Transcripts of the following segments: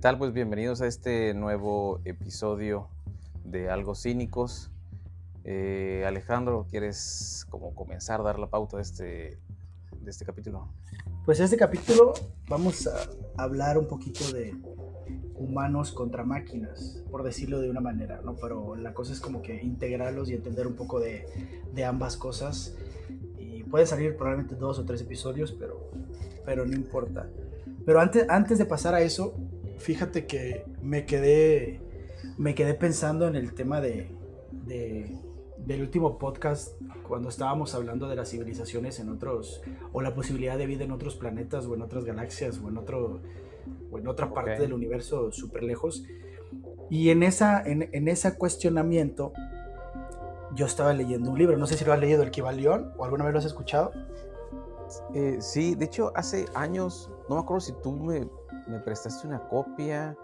tal? Pues bienvenidos a este nuevo episodio de Algo Cínicos. Eh, Alejandro, ¿quieres como comenzar a dar la pauta de este, de este capítulo? Pues este capítulo vamos a hablar un poquito de humanos contra máquinas, por decirlo de una manera, ¿no? Pero la cosa es como que integrarlos y entender un poco de, de ambas cosas. Y puede salir probablemente dos o tres episodios, pero, pero no importa. Pero antes, antes de pasar a eso, fíjate que me quedé, me quedé pensando en el tema de, del último podcast cuando estábamos hablando de las civilizaciones en otros, o la posibilidad de vida en otros planetas o en otras galaxias o en, otro, o en otra parte del universo súper lejos. Y en, esa, en, en, ese cuestionamiento yo estaba leyendo un libro, no sé si lo has leído, El Kibalión, o alguna vez lo has escuchado. Eh, sí, de hecho hace años, no me acuerdo si tú me me prestaste una copia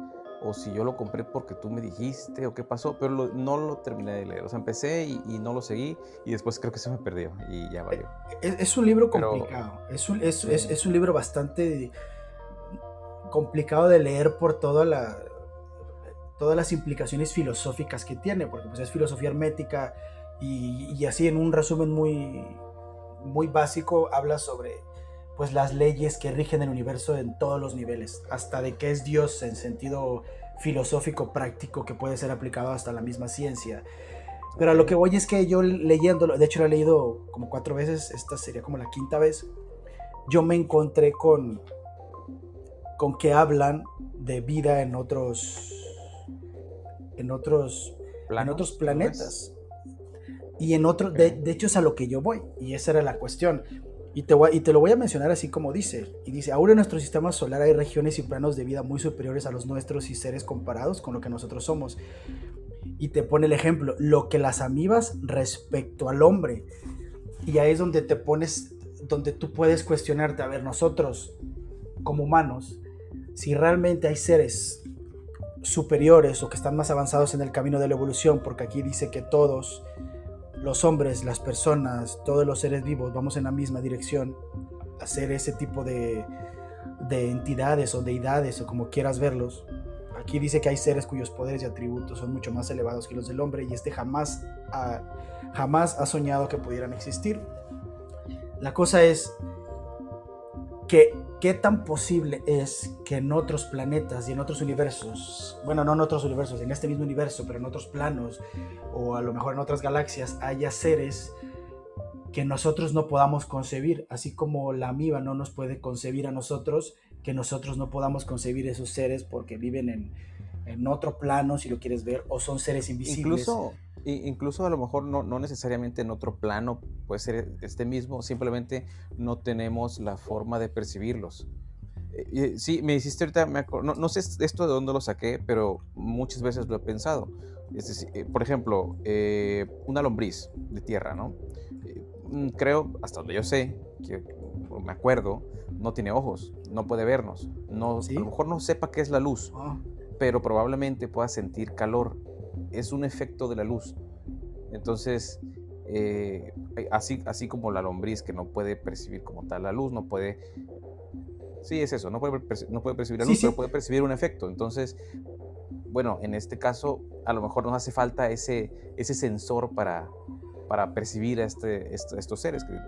o si yo lo compré porque tú me dijiste o qué pasó, pero no lo terminé de leer. O sea, empecé y, no lo seguí y después creo que se me perdió y ya valió. Es, un libro complicado, es, un, es, es, un libro bastante complicado de leer por toda la, todas las implicaciones filosóficas que tiene, porque pues es filosofía hermética y, y así en un resumen muy, muy básico habla sobre pues las leyes que rigen el universo en todos los niveles, hasta de qué es Dios en sentido filosófico práctico que puede ser aplicado hasta la misma ciencia. Pero a lo que voy es que yo leyéndolo, de hecho lo he leído como cuatro veces, esta sería como la quinta vez, yo me encontré con, con que hablan de vida en otros, en otros, en otros planetas. Y en otro, de, de hecho es a lo que yo voy, y esa era la cuestión. Y te, lo voy a mencionar así como dice. Y dice, ahora en nuestro sistema solar hay regiones y planos de vida muy superiores a los nuestros y seres comparados con lo que nosotros somos. Y te pone el ejemplo, lo que las amibas respecto al hombre. Y ahí es donde te pones, donde tú puedes cuestionarte, a ver, nosotros como humanos, si realmente hay seres superiores o que están más avanzados en el camino de la evolución, porque aquí dice que todos los hombres, las personas, todos los seres vivos vamos en la misma dirección, a ser ese tipo de, entidades o deidades o como quieras verlos. Aquí dice que hay seres cuyos poderes y atributos son mucho más elevados que los del hombre y este jamás jamás ha soñado que pudieran existir. La cosa es que qué tan posible es que en otros planetas y en otros universos, bueno, no en otros universos, en este mismo universo, pero en otros planos o a lo mejor en otras galaxias haya seres que nosotros no podamos concebir, así como la amiba no nos puede concebir a nosotros, que nosotros no podamos concebir esos seres porque viven en, en otro plano, si lo quieres ver, o son seres invisibles. Incluso, incluso a lo mejor no, no, necesariamente en otro plano, puede ser este mismo, simplemente no tenemos la forma de percibirlos. Eh, sí, me hiciste ahorita, me no, no, sé esto de dónde lo saqué, pero muchas veces lo he pensado. Es eh, por ejemplo, eh, una lombriz de tierra, ¿no? Mm, creo, hasta donde yo sé, que me acuerdo, no tiene ojos, no puede vernos, no, a lo mejor no sepa qué es la luz, ah. pero probablemente pueda sentir calor es un efecto de la luz. Entonces, eh, así, así como la lombriz que no puede percibir como tal la luz, no puede... Sí, es eso, no puede, no puede percibir la luz, pero puede percibir un efecto. Entonces, bueno, en este caso, a lo mejor nos hace falta ese, ese sensor para, para percibir a este, estos seres que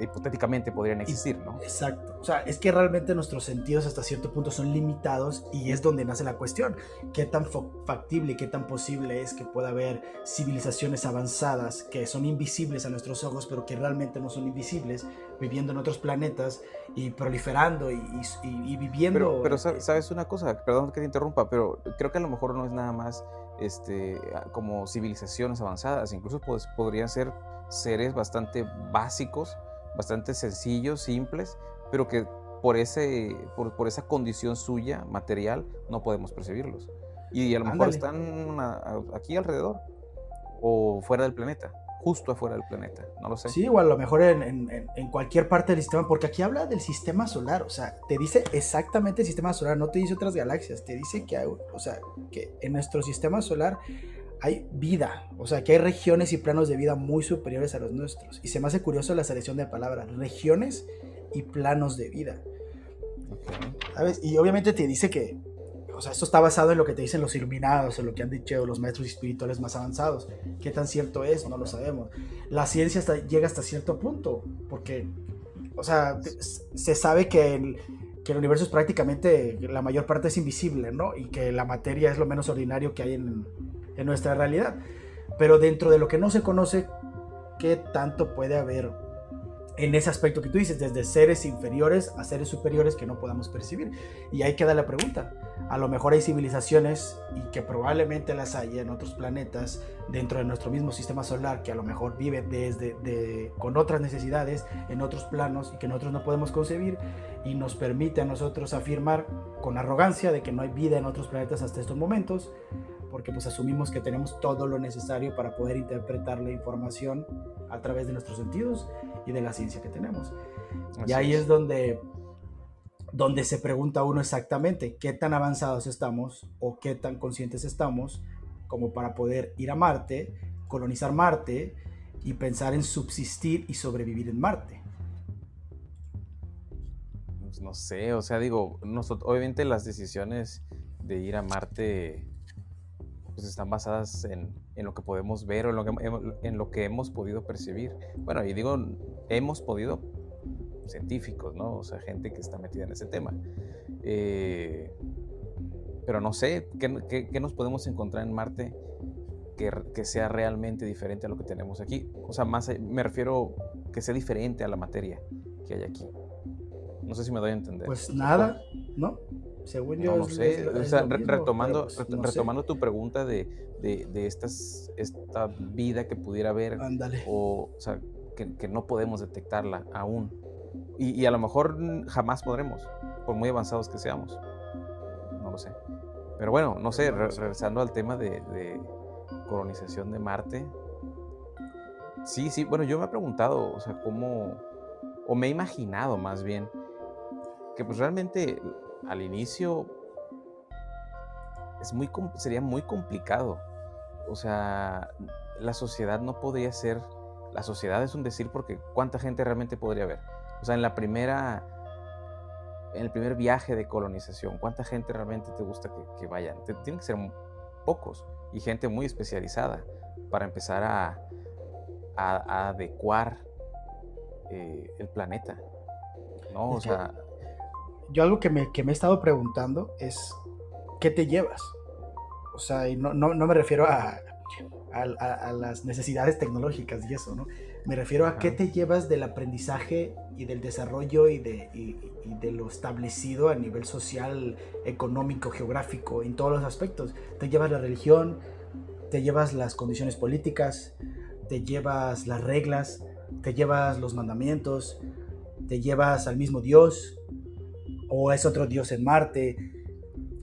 hipotéticamente podrían existir, ¿no? Exacto. O sea, es que realmente nuestros sentidos hasta cierto punto son limitados y es donde nace la cuestión. ¿Qué tan factible qué tan posible es que pueda haber civilizaciones avanzadas que son invisibles a nuestros ojos, pero que realmente no son invisibles, viviendo en otros planetas y proliferando y, viviendo... Pero, sabes una cosa, perdón que te interrumpa, pero creo que a lo mejor no es nada más este, como civilizaciones avanzadas, incluso pues, podrían ser seres bastante básicos bastante sencillos, simples, pero que por, ese, por, esa condición suya, material, no podemos percibirlos. Y a lo mejor están aquí alrededor o fuera del planeta, justo afuera del planeta, no lo sé. Sí, o a lo mejor en, cualquier parte del sistema, porque aquí habla del sistema solar, o sea, te dice exactamente el sistema solar, no te dice otras galaxias, te dice que, o sea, que en nuestro sistema solar hay vida, o sea, que hay regiones y planos de vida muy superiores a los nuestros. Y se me hace curioso la selección de palabras, regiones y planos de vida. ¿Sabes? Y obviamente te dice que o sea, esto está basado en lo que te dicen los iluminados, en lo que han dicho los maestros espirituales más avanzados. ¿Qué tan cierto es? No lo sabemos. La ciencia llega hasta cierto punto, porque, o sea, se sabe que el, que el universo es prácticamente, la mayor parte es invisible, ¿no? Y que la materia es lo menos ordinario que hay en, en nuestra realidad. Pero dentro de lo que no se conoce, ¿qué tanto puede haber en ese aspecto que tú dices, desde seres inferiores a seres superiores que no podamos percibir. Y ahí queda la pregunta. A lo mejor hay civilizaciones y que probablemente las haya en otros planetas dentro de nuestro mismo sistema solar que a lo mejor viven desde con otras necesidades en otros planos y que nosotros no podemos concebir y nos permite a nosotros afirmar con arrogancia de que no hay vida en otros planetas hasta estos momentos porque pues asumimos que tenemos todo lo necesario para poder interpretar la información a través de nuestros sentidos y de la ciencia que tenemos. y ahí es, donde, donde se pregunta uno exactamente qué tan avanzados estamos o qué tan conscientes estamos como para poder ir a Marte, colonizar Marte y pensar en subsistir y sobrevivir en Marte. Pues no sé, o sea, digo, obviamente las decisiones de ir a Marte pues están basadas en, en, lo que podemos ver o en lo que, en lo que hemos podido percibir. Bueno, y digo, hemos podido, científicos, ¿no? O sea, gente que está metida en ese tema. Eh, pero no sé, ¿qué, ¿qué, nos podemos encontrar en Marte que, que, sea realmente diferente a lo que tenemos aquí? O sea, más me refiero que sea diferente a la materia que hay aquí. No sé si me doy a entender. Pues nada, ¿no? Según yo. No, sé. o sea, retomando, pues, retomando tu pregunta de, de, de, estas, esta vida que pudiera haber. O, o sea, que, que, no podemos detectarla aún. Y, y, a lo mejor jamás podremos, por muy avanzados que seamos. No lo sé. Pero bueno, no sé, regresando al tema de, de colonización de Marte. Sí, sí, bueno, yo me he preguntado, o sea, cómo, o me he imaginado más bien, que pues realmente al inicio es muy, sería muy complicado. O sea, la sociedad no podría ser, la sociedad es un decir porque ¿cuánta gente realmente podría haber? O sea, en la primera, en el primer viaje de colonización, ¿cuánta gente realmente te gusta que, vayan? tienen que ser pocos y gente muy especializada para empezar a, a, adecuar eh, el planeta. ¿no? O sea, yo algo que me, que me he estado preguntando es, ¿qué te llevas? O sea, y no, no, no me refiero a, a, las necesidades tecnológicas y eso, ¿no? Me refiero a qué te llevas del aprendizaje y del desarrollo y de, y, de lo establecido a nivel social, económico, geográfico, en todos los aspectos. Te llevas la religión, te llevas las condiciones políticas, te llevas las reglas, te llevas los mandamientos, te llevas al mismo Dios, o es otro dios en Marte.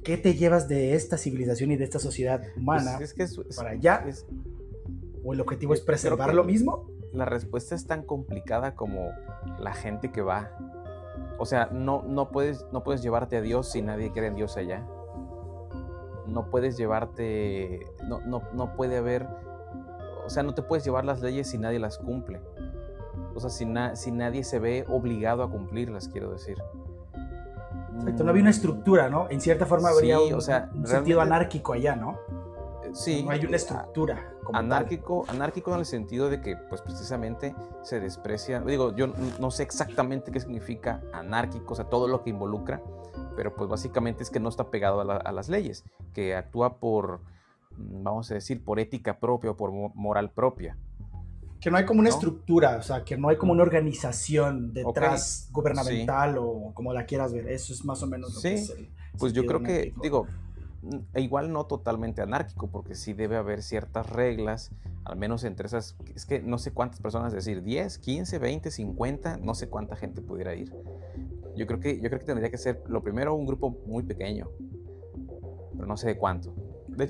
¿Qué te llevas de esta civilización y de esta sociedad humana pues para allá? ¿O el objetivo es preservar lo mismo? La respuesta es tan complicada como la gente que va. O sea, no, no, puedes, no puedes llevarte a Dios si nadie cree en Dios allá. No puedes llevarte. No, no, no puede haber. O sea, no te puedes llevar las leyes si nadie las cumple. O sea, si, si nadie se ve obligado a cumplirlas, quiero decir no había una estructura, ¿no? En cierta forma habría un, sentido anárquico allá, ¿no? Sí. No hay una estructura. anárquico, anárquico en el sentido de que, pues precisamente se desprecia. Digo, yo no sé exactamente qué significa anárquico, o sea, todo lo que involucra, pero pues básicamente es que no está pegado a, a las leyes, que actúa por, mm, vamos a decir, por ética propia o por moral propia que no hay como una estructura, o sea, que no hay como una organización detrás gubernamental o como la quieras ver. Eso es más o menos lo que es el Pues yo creo que, digo, igual no totalmente anárquico, porque sí debe haber ciertas reglas, al menos entre esas, es que no sé cuántas personas decir, 10, 15, 20, 50, no sé cuánta gente pudiera ir. Yo creo que, yo creo que tendría que ser, lo primero, un grupo muy pequeño, pero no sé de cuánto.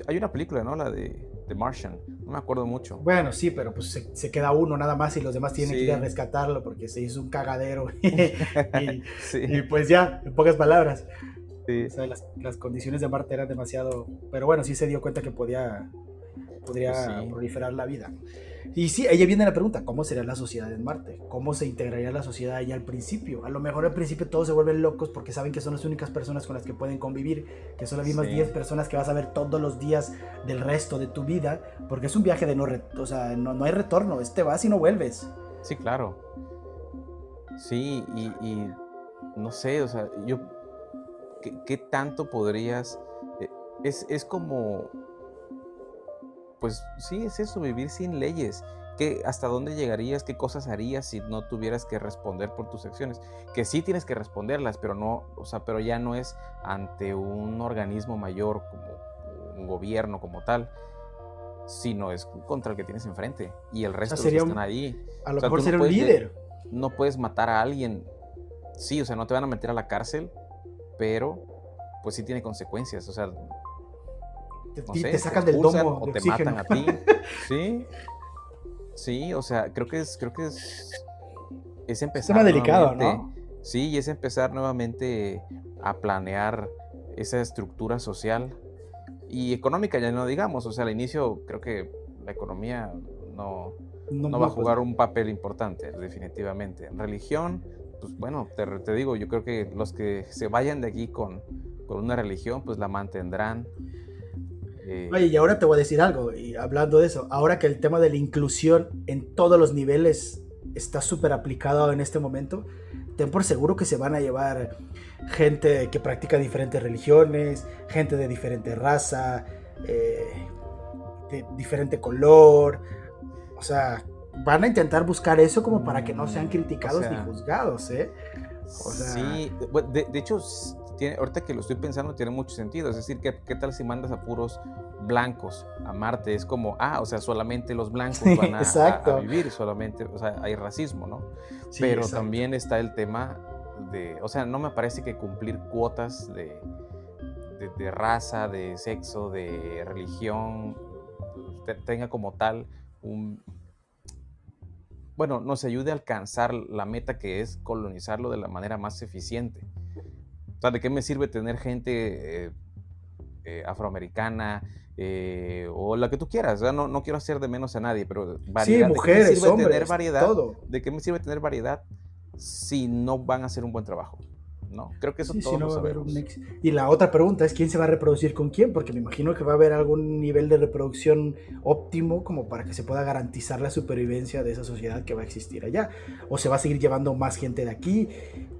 hay una película, ¿no? La de The Martian, no me acuerdo mucho. Bueno, sí, pero pues se, queda uno nada más y los demás tienen que ir a rescatarlo porque se hizo un cagadero. y, pues ya, en pocas palabras. O sea, las, condiciones de Marte eran demasiado... Pero bueno, sí se dio cuenta que podía, podría pues proliferar la vida. Y sí, ella viene la pregunta, ¿cómo sería la sociedad en Marte? ¿Cómo se integraría la sociedad allá al principio? A lo mejor al principio todos se vuelven locos porque saben que son las únicas personas con las que pueden convivir, que son las mismas 10 personas que vas a ver todos los días del resto de tu vida, porque es un viaje de no, o sea, no, no hay retorno, este vas y no vuelves. Sí, claro. Sí, y, no sé, o sea, yo, ¿qué, tanto podrías... Eh, es, es como pues sí, es eso, vivir sin leyes. ¿Qué, ¿Hasta dónde llegarías? ¿Qué cosas harías si no tuvieras que responder por tus acciones? Que sí tienes que responderlas, pero no, o sea, pero ya no es ante un organismo mayor como un gobierno como tal, sino es contra el que tienes enfrente y el resto de los están ahí. A lo mejor ser un líder. No puedes matar a alguien. Sí, o sea, no te van a meter a la cárcel, pero pues sí tiene consecuencias. O sea, te, sacan del domo o te matan a ti. Sí. Sí, o sea, creo que es, creo que es, es empezar. Es delicado, ¿no? Sí, y es empezar nuevamente a planear esa estructura social y económica, ya no digamos. O sea, al inicio creo que la economía no, no, va a jugar un papel importante, definitivamente. En religión, pues bueno, te, te, digo, yo creo que los que se vayan de aquí con, con una religión, pues la mantendrán. Oye, y ahora te voy a decir algo, y hablando de eso, ahora que el tema de la inclusión en todos los niveles está súper aplicado en este momento, ten por seguro que se van a llevar gente que practica diferentes religiones, gente de diferente raza, eh, de diferente color, o sea, van a intentar buscar eso como para que no sean mm, criticados ni juzgados, ¿eh? sí, de, de, hecho, ahorita que lo estoy pensando, tiene mucho sentido. Es decir, ¿qué, qué tal si mandas a puros blancos a Marte? Es como, ah, o sea, solamente los blancos van a, vivir, solamente, o sea, hay racismo, ¿no? Pero también está el tema de, o sea, no me parece que cumplir cuotas de, de, raza, de sexo, de religión, tenga como tal un, bueno, nos ayude a alcanzar la meta que es colonizarlo de la manera más eficiente. O sea, ¿de qué me sirve tener gente eh, eh, afroamericana eh, o la que tú quieras? no, no, quiero hacer de menos a nadie, pero variedad. Sí, mujeres, ¿De qué me sirve tener variedad? Todo. ¿De qué me sirve tener variedad si no van a hacer un buen trabajo? ¿No? Creo que eso sí, Y la otra pregunta es quién se va a reproducir con quién, porque me imagino que va a haber algún nivel de reproducción óptimo como para que se pueda garantizar la supervivencia de esa sociedad que va a existir allá. O se va a seguir llevando más gente de aquí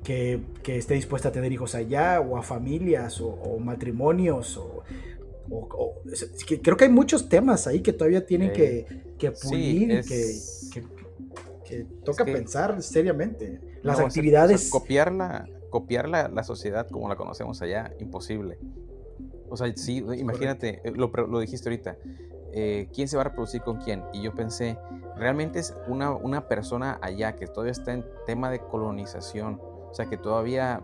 que, que esté dispuesta a tener hijos allá, o a familias, o, matrimonios, o, creo que hay muchos temas ahí que todavía tienen que, que pulir, que, que, toca pensar seriamente. Las actividades... copiar la, sociedad como la conocemos allá, imposible. O sea, sí, imagínate, eh, lo, lo dijiste ahorita, eh, ¿quién se va a reproducir con quién? Y yo pensé, realmente es una, una persona allá que todavía está en tema de colonización, o sea, que todavía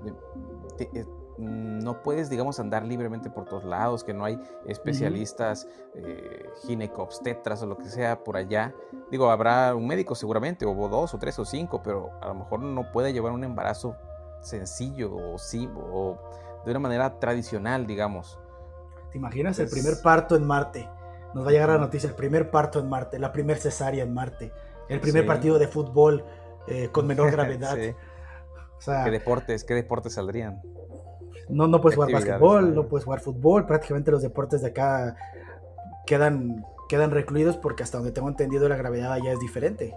eh, no puedes, digamos, andar libremente por todos lados, que no hay especialistas, ginecobstetras o lo que sea por allá. Digo, habrá un médico seguramente, o dos, o tres, o cinco, pero a lo mejor no puede llevar un embarazo sencillo o, sí, o de una manera tradicional, digamos. ¿Te imaginas el primer parto en Marte? Nos va a llegar la noticia, el primer parto en Marte, la primer cesárea en Marte, el primer partido de fútbol eh, con menor gravedad. ¿Qué deportes, qué deportes saldrían? No, no puedes jugar básquetbol, no puedes jugar fútbol, prácticamente los deportes de acá quedan, quedan recluidos porque hasta donde tengo entendido la gravedad ya es diferente.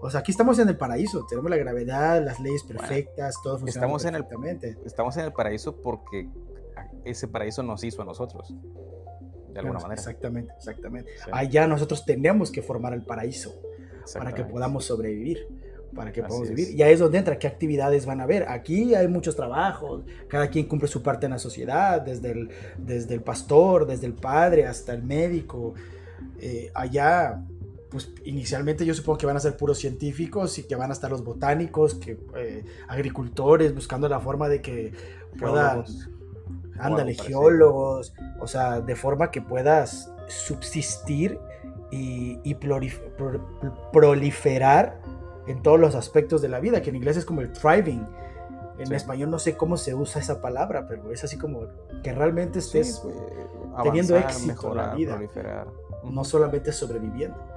O sea, aquí estamos en el paraíso, tenemos la gravedad, las leyes perfectas, todo funciona estamos perfectamente. En el, estamos en el paraíso porque ese paraíso nos hizo a nosotros, de alguna manera. Exactamente, exactamente. Allá nosotros tenemos que formar el paraíso para que podamos sobrevivir para que podamos vivir. Y ahí es donde entra, qué actividades van a haber. Aquí hay muchos trabajos, cada quien cumple su parte en la sociedad, desde el, desde el pastor, desde el padre hasta el médico. Eh, allá pues inicialmente yo supongo que van a ser puros científicos y que van a estar los botánicos, que eh, agricultores buscando la forma de que puedan, ándale, geólogos, o sea, de forma que puedas subsistir y, proliferar en todos los aspectos de la vida, que en inglés es como el thriving. En español no sé cómo se usa esa palabra, pero es así como que realmente estés teniendo éxito en la vida, no solamente sobreviviendo.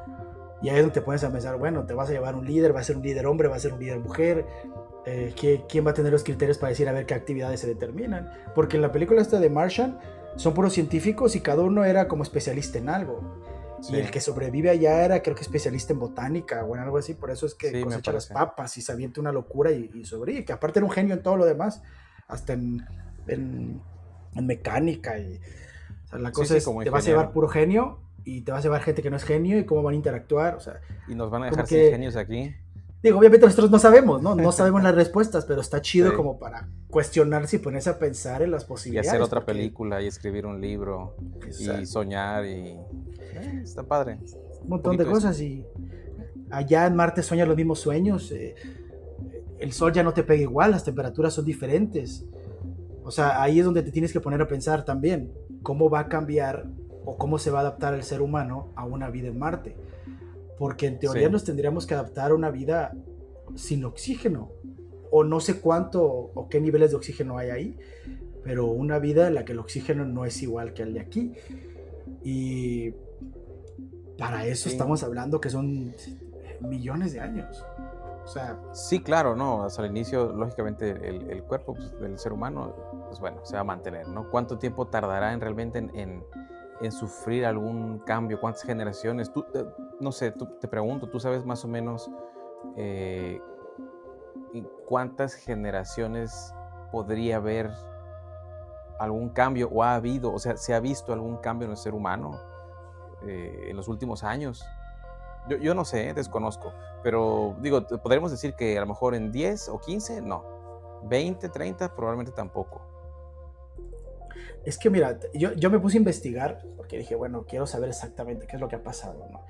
Y ahí es donde te pones a pensar, bueno, te vas a llevar un líder, va a ser un líder hombre, va a ser un líder mujer, eh, ¿quién va a tener los criterios para decir a ver qué actividades se determinan? Porque en la película esta de Martian son puros científicos y cada uno era como especialista en algo. Y el que sobrevive allá era creo que especialista en botánica o en algo así, por eso es que cosecha las papas y se avienta una locura y, y, sobrevive, que aparte era un genio en todo lo demás, hasta en, en, mecánica y... la cosa es, te vas a llevar puro genio y te vas a llevar gente que no es genio y cómo van a interactuar, o sea... Y nos van a dejar sin genios aquí. Digo, obviamente nosotros no sabemos, ¿no? No sabemos las respuestas, pero está chido como para cuestionarse y ponerse a pensar en las posibilidades. Y hacer otra película y escribir un libro y soñar y... Eh, está padre. Un montón de cosas y allá en Marte sueñas los mismos sueños. Eh, el sol ya no te pega igual, las temperaturas son diferentes. O sea, ahí es donde te tienes que poner a pensar también cómo va a cambiar o cómo se va a adaptar el ser humano a una vida en Marte porque en teoría nos tendríamos que adaptar a una vida sin oxígeno, o no sé cuánto o qué niveles de oxígeno hay ahí, pero una vida en la que el oxígeno no es igual que el de aquí. Y para eso estamos hablando que son millones de años. O sea, sí, claro, no, hasta el inicio, lógicamente, el, cuerpo pues, del ser humano, pues bueno, se va a mantener, ¿no? ¿Cuánto tiempo tardará en realmente en en sufrir algún cambio? ¿Cuántas generaciones? Tú, eh, no sé, te pregunto, ¿tú sabes más o menos eh, cuántas generaciones podría haber algún cambio o ha habido, o sea, se ha visto algún cambio en el ser humano eh, en los últimos años? Yo, yo no sé, desconozco, pero digo, podríamos decir que a lo mejor en 10 o 15, no. 20, 30, probablemente tampoco. Es que mira, yo, yo me puse a investigar porque dije, bueno, quiero saber exactamente qué es lo que ha pasado, ¿no?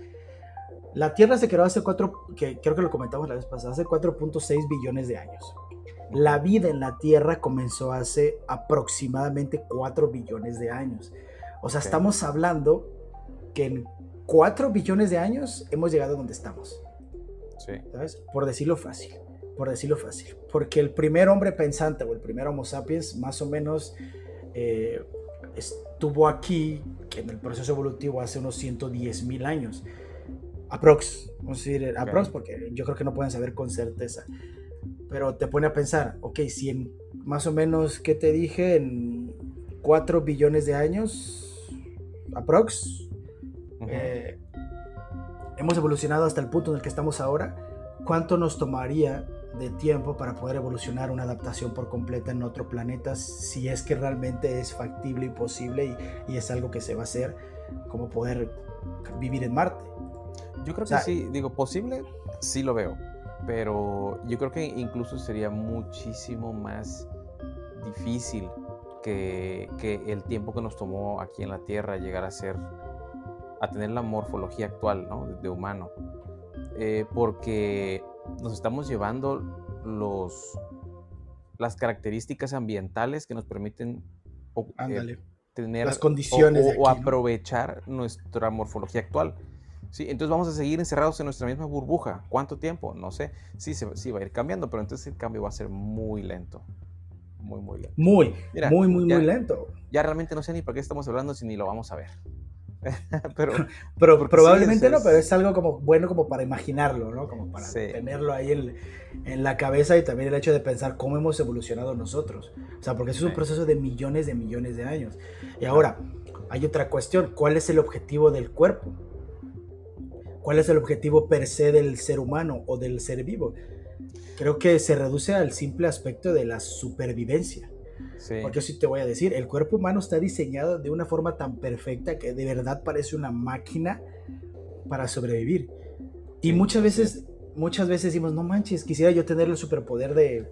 La Tierra se creó hace 4, que creo que lo comentamos la vez pasada, hace 4.6 billones de años. La vida en la Tierra comenzó hace aproximadamente 4 billones de años. O sea, estamos hablando que en 4 billones de años hemos llegado a donde estamos. Sí. ¿Sabes? Por decirlo fácil. Por decirlo fácil. Porque el primer hombre pensante o el primer Homo sapiens, más o menos eh, estuvo aquí, que en el proceso evolutivo hace unos 110 mil años. Aprox, vamos a decir aprox, porque yo creo que no pueden saber con certeza. Pero te pone a pensar, ok, si en más o menos, ¿qué te dije? En 4 billones de años, aprox, eh, hemos evolucionado hasta el punto en el que estamos ahora, ¿cuánto nos tomaría de tiempo para poder evolucionar una adaptación por completa en otro planeta si es que realmente es factible y posible y, es algo que se va a hacer como poder vivir en Marte. Yo creo que sí, digo, posible, sí lo veo, pero yo creo que incluso sería muchísimo más difícil que, que el tiempo que nos tomó aquí en la Tierra llegar a ser, a tener la morfología actual, ¿no? De humano. Eh, porque nos estamos llevando los, las características ambientales que nos permiten eh, tener las condiciones o, aprovechar nuestra morfología actual. Sí, entonces vamos a seguir encerrados en nuestra misma burbuja. ¿Cuánto tiempo? No sé. Sí, se, sí va a ir cambiando, pero entonces el cambio va a ser muy lento. Muy, muy lento. Muy, muy, muy, muy lento. Ya realmente no sé ni por qué estamos hablando si ni lo vamos a ver. pero, pero probablemente no, pero es algo como bueno como para imaginarlo, ¿no? Como para tenerlo ahí en, en, la cabeza y también el hecho de pensar cómo hemos evolucionado nosotros. O sea, porque eso es un proceso de millones de millones de años. Y ahora, hay otra cuestión, ¿cuál es el objetivo del cuerpo? ¿Cuál es el objetivo per se del ser humano o del ser vivo? Creo que se reduce al simple aspecto de la supervivencia. Porque sí te voy a decir, el cuerpo humano está diseñado de una forma tan perfecta que de verdad parece una máquina para sobrevivir. Y muchas veces, muchas veces decimos, no manches, quisiera yo tener el superpoder de,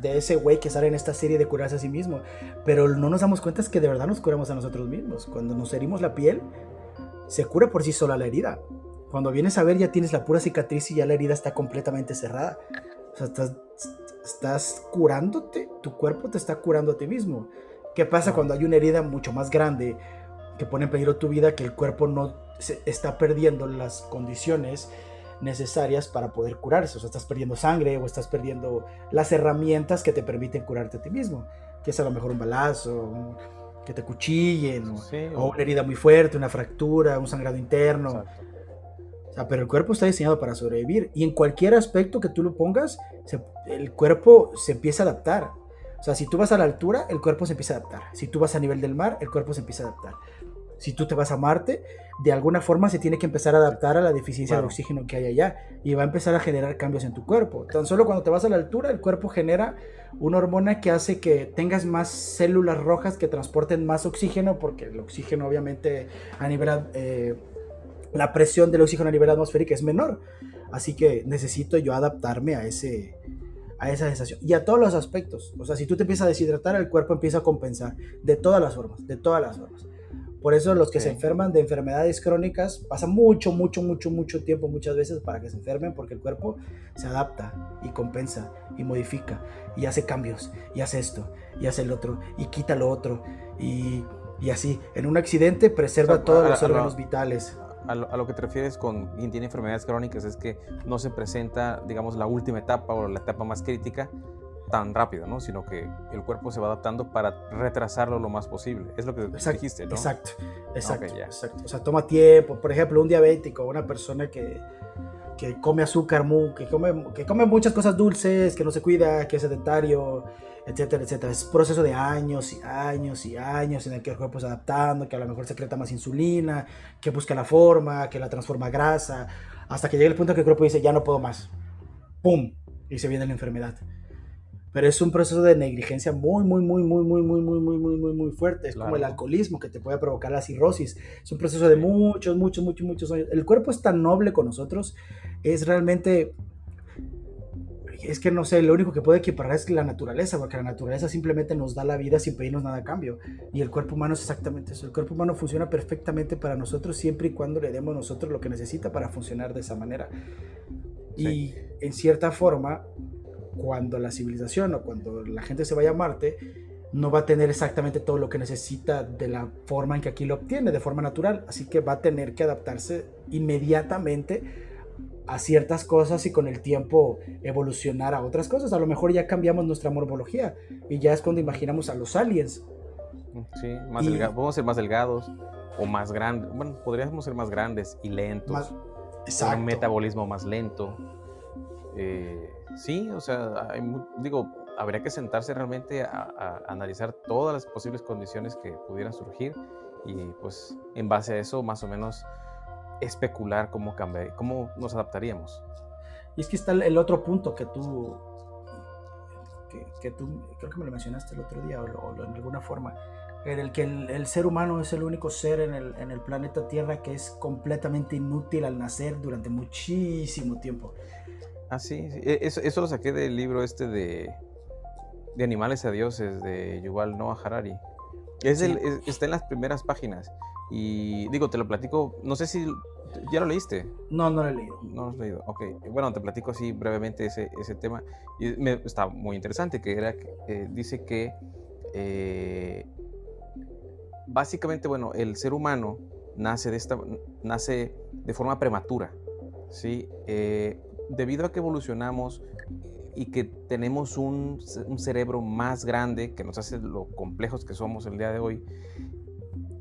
de ese güey que sale en esta serie de curarse a sí mismo. Pero no nos damos cuenta es que de verdad nos curamos a nosotros mismos. Cuando nos herimos la piel, se cura por sí sola la herida. Cuando vienes a ver ya tienes la pura cicatriz y ya la herida está completamente cerrada. O sea, estás, estás curándote, tu cuerpo te está curando a ti mismo. ¿Qué pasa cuando hay una herida mucho más grande que pone en peligro tu vida, que el cuerpo no se está perdiendo las condiciones necesarias para poder curarse? O sea, estás perdiendo sangre o estás perdiendo las herramientas que te permiten curarte a ti mismo, que es a lo mejor un balazo, que te cuchillen, o, una herida muy fuerte, una fractura, un sangrado interno. Pero el cuerpo está diseñado para sobrevivir y en cualquier aspecto que tú lo pongas, el cuerpo se empieza a adaptar. O sea, si tú vas a la altura, el cuerpo se empieza a adaptar. Si tú vas a nivel del mar, el cuerpo se empieza a adaptar. Si tú te vas a Marte, de alguna forma se tiene que empezar a adaptar a la deficiencia de oxígeno que hay allá y va a empezar a generar cambios en tu cuerpo. Tan solo cuando te vas a la altura, el cuerpo genera una hormona que hace que tengas más células rojas que transporten más oxígeno, porque el oxígeno obviamente a nivel... Eh, la presión del oxígeno a nivel atmosférico es menor. Así que necesito yo adaptarme a ese, a esa sensación. Y a todos los aspectos. O sea, si tú te empiezas a deshidratar, el cuerpo empieza a compensar de todas las formas, de todas las formas. Por eso los que se enferman de enfermedades crónicas pasan mucho, mucho, mucho, mucho tiempo muchas veces para que se enfermen porque el cuerpo se adapta y compensa y modifica y hace cambios y hace esto y hace el otro y quita lo otro y, y así. En un accidente preserva todos los órganos vitales a lo, que te refieres con quien tiene enfermedades crónicas es que no se presenta, digamos, la última etapa o la etapa más crítica tan rápido, ¿no? Sino que el cuerpo se va adaptando para retrasarlo lo más posible. Es lo que dijiste, ¿no? Exacto, exacto, exacto. O sea, toma tiempo. Por ejemplo, un diabético, una persona que, que come azúcar, que come, que come muchas cosas dulces, que no se cuida, que es sedentario, etcétera, etcétera. Es un proceso de años y años y años en el que el cuerpo se adaptando, que a lo mejor secreta más insulina, que busca la forma, que la transforma a grasa, hasta que llega el punto en que el cuerpo dice, ya no puedo más. ¡Pum! Y se viene la enfermedad. Pero es un proceso de negligencia muy, muy, muy, muy, muy, muy, muy, muy, muy, muy, muy fuerte. Es como el alcoholismo que te puede provocar la cirrosis. Es un proceso de muchos, muchos, muchos, muchos años. El cuerpo es tan noble con nosotros. Es realmente es que no sé, lo único que puede equiparar es la naturaleza, porque la naturaleza simplemente nos da la vida sin pedirnos nada a cambio. Y el cuerpo humano es exactamente eso. El cuerpo humano funciona perfectamente para nosotros siempre y cuando le demos nosotros lo que necesita para funcionar de esa manera. Y en cierta forma, cuando la civilización o cuando la gente se vaya a Marte, no va a tener exactamente todo lo que necesita de la forma en que aquí lo obtiene, de forma natural. Así que va a tener que adaptarse inmediatamente a ciertas cosas y con el tiempo evolucionar a otras cosas. A lo mejor ya cambiamos nuestra morfología y ya es cuando imaginamos a los aliens. Sí, más delgados. Podemos ser más delgados o más grandes. Bueno, podríamos ser más grandes y lentos. exacto. Un metabolismo más lento. Eh, sí, o sea, digo, habría que sentarse realmente a analizar todas las posibles condiciones que pudieran surgir y pues en base a eso más o menos especular cómo, cambia, cómo nos adaptaríamos. Y es que está el otro punto que tú, que, tú, creo que me lo mencionaste el otro día o, en alguna forma, en el que el, ser humano es el único ser en el, en el, planeta Tierra que es completamente inútil al nacer durante muchísimo tiempo. Ah, sí, e, Eso, eso, lo saqué del libro este de, de Animales a Dioses de Yuval Noah Harari. Es está en las primeras páginas. Y digo, te lo platico, no sé si ya lo leíste. No, no lo he leído. No lo has leído, ok. Bueno, te platico así brevemente ese, ese tema. Y me, está muy interesante, que era, eh, dice que eh, básicamente, bueno, el ser humano nace de, esta, nace de forma prematura, ¿sí? Eh, debido a que evolucionamos y que tenemos un, un, cerebro más grande que nos hace lo complejos que somos el día de hoy,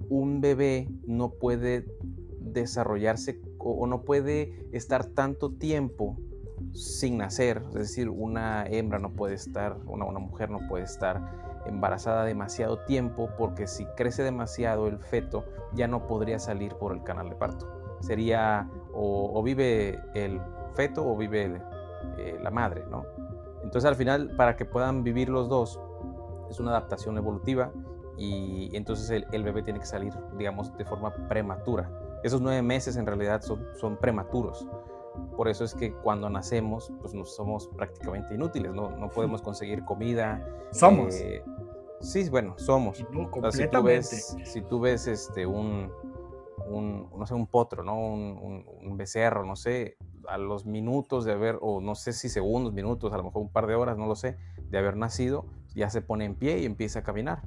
un bebé no puede desarrollarse o, no puede estar tanto tiempo sin nacer, es decir, una hembra no puede estar, una, mujer no puede estar embarazada demasiado tiempo porque si crece demasiado el feto ya no podría salir por el canal de parto. Sería o, vive el feto o vive eh, la madre, ¿no? Entonces al final para que puedan vivir los dos es una adaptación evolutiva y entonces el, bebé tiene que salir, digamos, de forma prematura. Esos nueve meses en realidad son, son prematuros. Por eso es que cuando nacemos, pues nos somos prácticamente inútiles, no, no podemos conseguir comida. Somos. Eh, sí, bueno, somos. si tú ves, si tú ves este, un, un, no sé, un potro, ¿no? Un, un, becerro, no sé, a los minutos de haber, o no sé si segundos, minutos, a lo mejor un par de horas, no lo sé, de haber nacido, ya se pone en pie y empieza a caminar.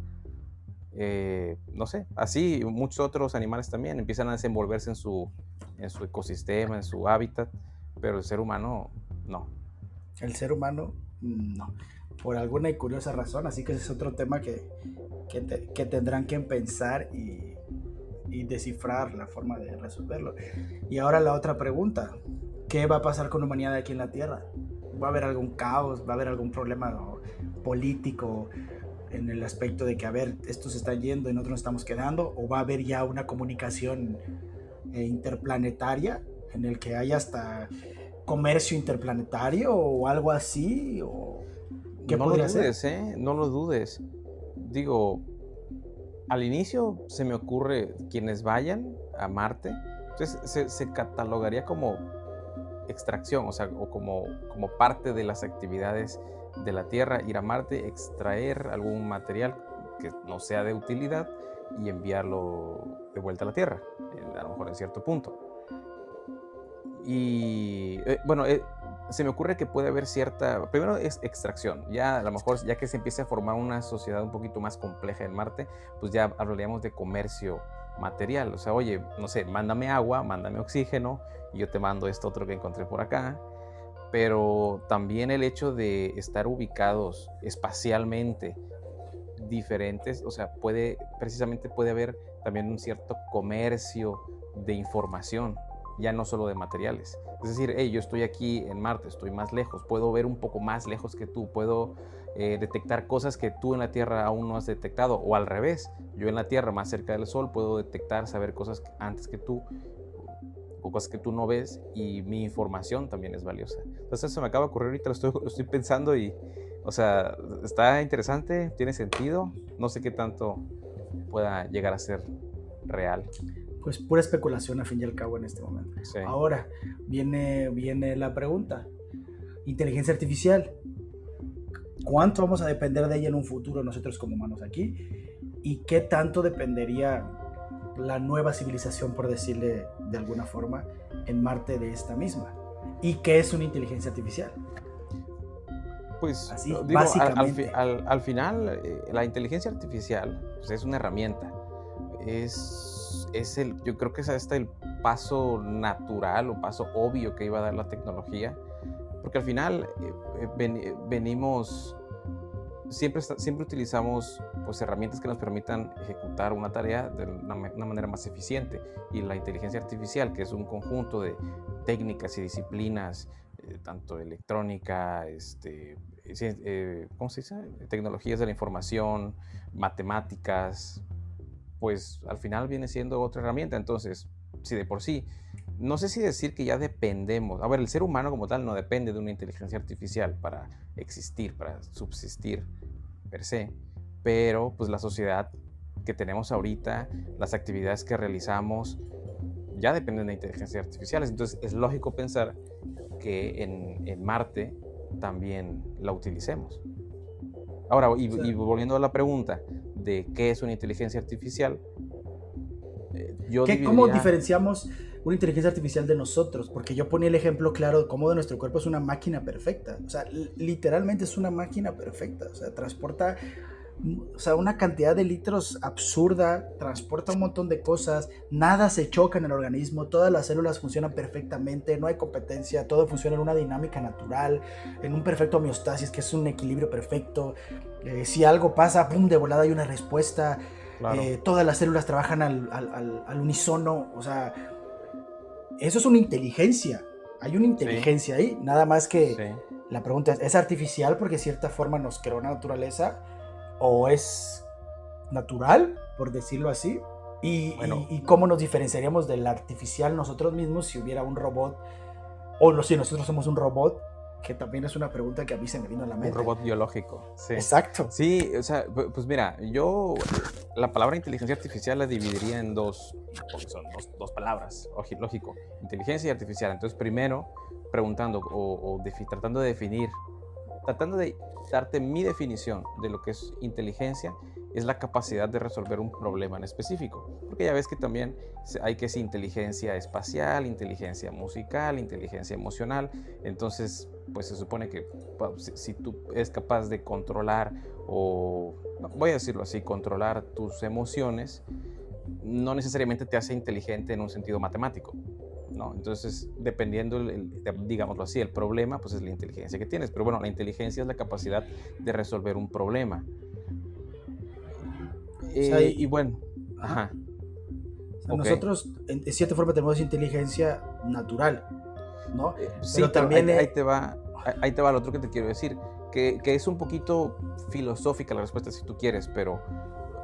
Eh, no sé, así muchos otros animales también empiezan a desenvolverse en su, en su ecosistema, en su hábitat, pero el ser humano no. El ser humano no, por alguna curiosa razón, así que ese es otro tema que, que, tendrán que pensar y, y descifrar la forma de resolverlo. Y ahora la otra pregunta, ¿qué va a pasar con la humanidad aquí en la Tierra? ¿Va a haber algún caos? ¿Va a haber algún problema político en el aspecto de que, a ver, estos están yendo y nosotros nos estamos quedando? ¿O va a haber ya una comunicación eh, interplanetaria en el que haya hasta comercio interplanetario o algo así? ¿O ¿Qué no lo dudes, ¿eh? No lo dudes. Digo, al inicio se me ocurre quienes vayan a Marte, entonces se, catalogaría como extracción, o sea, o como, como parte de las actividades de la Tierra, ir a Marte, extraer algún material que no sea de utilidad y enviarlo de vuelta a la Tierra, a lo mejor en cierto punto. Y eh, bueno, eh, se me ocurre que puede haber cierta, primero es extracción, ya a lo mejor ya que se empiece a formar una sociedad un poquito más compleja en Marte, pues ya hablaríamos de comercio material, o sea, oye, no sé, mándame agua, mándame oxígeno, y yo te mando esto otro que encontré por acá, pero también el hecho de estar ubicados espacialmente diferentes, o sea, puede, precisamente puede haber también un cierto comercio de información, ya no solo de materiales. Es decir, hey, yo estoy aquí en Marte, estoy más lejos, puedo ver un poco más lejos que tú, puedo eh, detectar cosas que tú en la Tierra aún no has detectado, o al revés, yo en la Tierra más cerca del Sol puedo detectar, saber cosas antes que tú, cosas que tú no ves, y mi información también es valiosa. Entonces eso me acaba de ocurrir ahorita, lo estoy, lo estoy pensando y, o sea, está interesante, tiene sentido, no sé qué tanto pueda llegar a ser real pues pura especulación a fin y al cabo en este momento. Ahora viene, viene la pregunta. Inteligencia artificial. ¿Cuánto vamos a depender de ella en un futuro nosotros como humanos aquí? ¿Y qué tanto dependería la nueva civilización, por decirle de alguna forma, en Marte de esta misma? ¿Y qué es una inteligencia artificial? Pues Así, básicamente. Al, final, eh, la inteligencia artificial pues, es una herramienta. Es es el, yo creo que es este el paso natural o paso obvio que iba a dar la tecnología, porque al final eh, eh, venimos, siempre, siempre utilizamos pues, herramientas que nos permitan ejecutar una tarea de una, manera más eficiente y la inteligencia artificial, que es un conjunto de técnicas y disciplinas, eh, tanto electrónica, este, ¿cómo se dice? Tecnologías de la información, matemáticas, pues al final viene siendo otra herramienta. Entonces, si de por sí, no sé si decir que ya dependemos, a ver, el ser humano como tal no depende de una inteligencia artificial para existir, para subsistir per se, pero pues la sociedad que tenemos ahorita, las actividades que realizamos, ya dependen de inteligencias artificiales. Entonces es lógico pensar que en, Marte también la utilicemos. Ahora, y volviendo a la pregunta, de qué es una inteligencia artificial. Eh, yo ¿Cómo diferenciamos una inteligencia artificial de nosotros? Porque yo ponía el ejemplo claro de cómo de nuestro cuerpo es una máquina perfecta. O sea, literalmente es una máquina perfecta. O sea, transporta o sea, una cantidad de litros absurda, transporta un montón de cosas, nada se choca en el organismo, todas las células funcionan perfectamente, no hay competencia, todo funciona en una dinámica natural, en un perfecto homeostasis, que es un equilibrio perfecto. Eh, si algo pasa, ¡pum! de volada hay una respuesta. Eh, todas las células trabajan al, al, al, unísono, o sea, eso es una inteligencia. Hay una inteligencia ahí, nada más que la pregunta es, ¿es artificial porque de cierta forma nos creó la naturaleza? o es natural, por decirlo así, y, cómo nos diferenciaríamos del artificial nosotros mismos si hubiera un robot, o si nosotros somos un robot, que también es una pregunta que a mí se me vino a la mente. Un robot biológico, sí. Exacto. Sí, o sea, pues mira, yo la palabra inteligencia artificial la dividiría en dos, porque son dos, palabras, lógico, inteligencia y artificial. Entonces, primero, preguntando o, o tratando de definir, tratando de darte mi definición de lo que es inteligencia, es la capacidad de resolver un problema en específico. Porque ya ves que también hay que es inteligencia espacial, inteligencia musical, inteligencia emocional. Entonces, pues se supone que si, tú eres capaz de controlar o, voy a decirlo así, controlar tus emociones, no necesariamente te hace inteligente en un sentido matemático. Entonces, dependiendo, el, digámoslo así, el problema, pues es la inteligencia que tienes. Pero bueno, la inteligencia es la capacidad de resolver un problema. Eh, y, bueno, ajá. Nosotros, en, cierta forma, tenemos inteligencia natural, ¿no? Eh, sí, pero también... Ahí, te va, ahí te va lo otro que te quiero decir, que, que es un poquito filosófica la respuesta si tú quieres, pero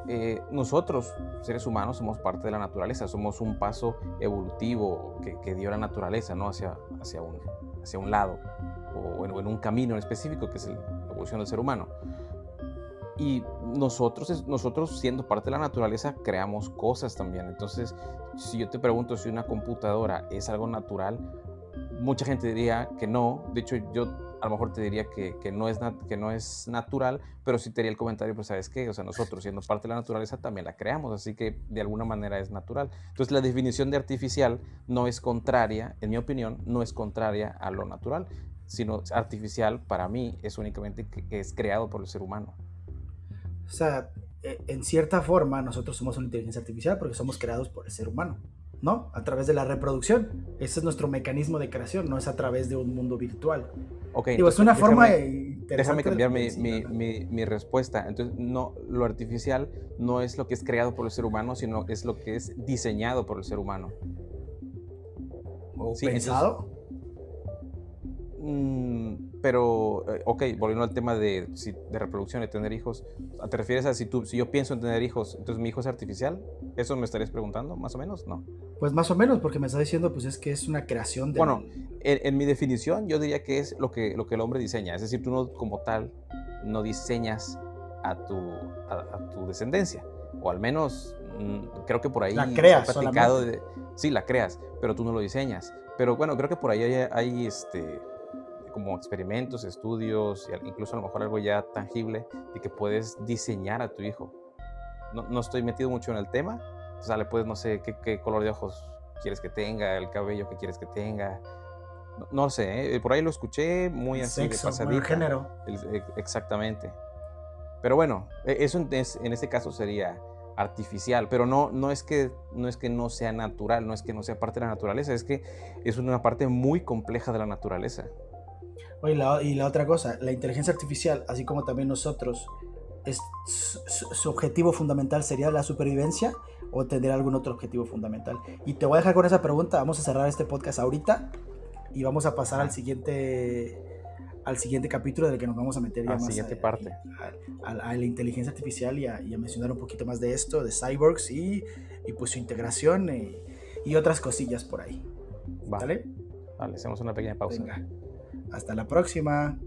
eh, nosotros, seres humanos, somos parte de la naturaleza, somos un paso evolutivo que, dio la naturaleza ¿no? hacia, hacia, un, hacia un lado o en, un camino en específico que es la evolución del ser humano. Y nosotros, nosotros, siendo parte de la naturaleza, creamos cosas también. Entonces, si yo te pregunto si una computadora es algo natural, mucha gente diría que no. De hecho, yo a lo mejor te diría que, que, no es que no es natural, pero sí te diría el comentario, pues sabes qué, o sea, nosotros siendo parte de la naturaleza también la creamos, así que de alguna manera es natural. Entonces la definición de artificial no es contraria, en mi opinión, no es contraria a lo natural, sino artificial para mí es únicamente que, es creado por el ser humano. O sea, e, en cierta forma nosotros somos una inteligencia artificial porque somos creados por el ser humano. ¿no? A través de la reproducción. Ese es nuestro mecanismo de creación, no es a través de un mundo virtual. Ok. Digo, es una forma Déjame cambiar mi, mi, mi, respuesta. Entonces, no, lo artificial no es lo que es creado por el ser humano, sino es lo que es diseñado por el ser humano. ¿O pensado? Mm, pero, eh, ok, volviendo al tema de, de reproducción, de tener hijos, ¿te refieres a si, tú, si yo pienso en tener hijos, entonces mi hijo es artificial? ¿Eso me estarías preguntando, más o menos? No. Pues más o menos, porque me está diciendo pues es que es una creación de... Bueno, en, mi definición yo diría que es lo que, lo que el hombre diseña, es decir, tú no como tal no diseñas a tu, a, tu descendencia, o al menos mm, creo que por ahí... La creas. De, sí, la creas, pero tú no lo diseñas. Pero bueno, creo que por ahí hay, hay este como experimentos, estudios, incluso a lo mejor algo ya tangible de que puedes diseñar a tu hijo. No, no estoy metido mucho en el tema, o sea, le puedes, no sé, qué, color de ojos quieres que tenga, el cabello que quieres que tenga. No, sé, ¿eh? por ahí lo escuché muy así Sexo, de pasadita. El género. Exactamente. Pero bueno, e, eso en, en este caso sería artificial, pero no, no, es que, no es que no sea natural, no es que no sea parte de la naturaleza, es que es una parte muy compleja de la naturaleza. Oye, y la otra cosa, la inteligencia artificial, así como también nosotros, es, su, objetivo fundamental sería la supervivencia o tendría algún otro objetivo fundamental. Y te voy a dejar con esa pregunta, vamos a cerrar este podcast ahorita y vamos a pasar al siguiente al siguiente capítulo del que nos vamos a meter ya más siguiente parte. A, la inteligencia artificial y a, mencionar un poquito más de esto, de cyborgs y, y pues su integración y, y, otras cosillas por ahí. ¿Vale? Vale, hacemos una pequeña pausa. Hasta la próxima.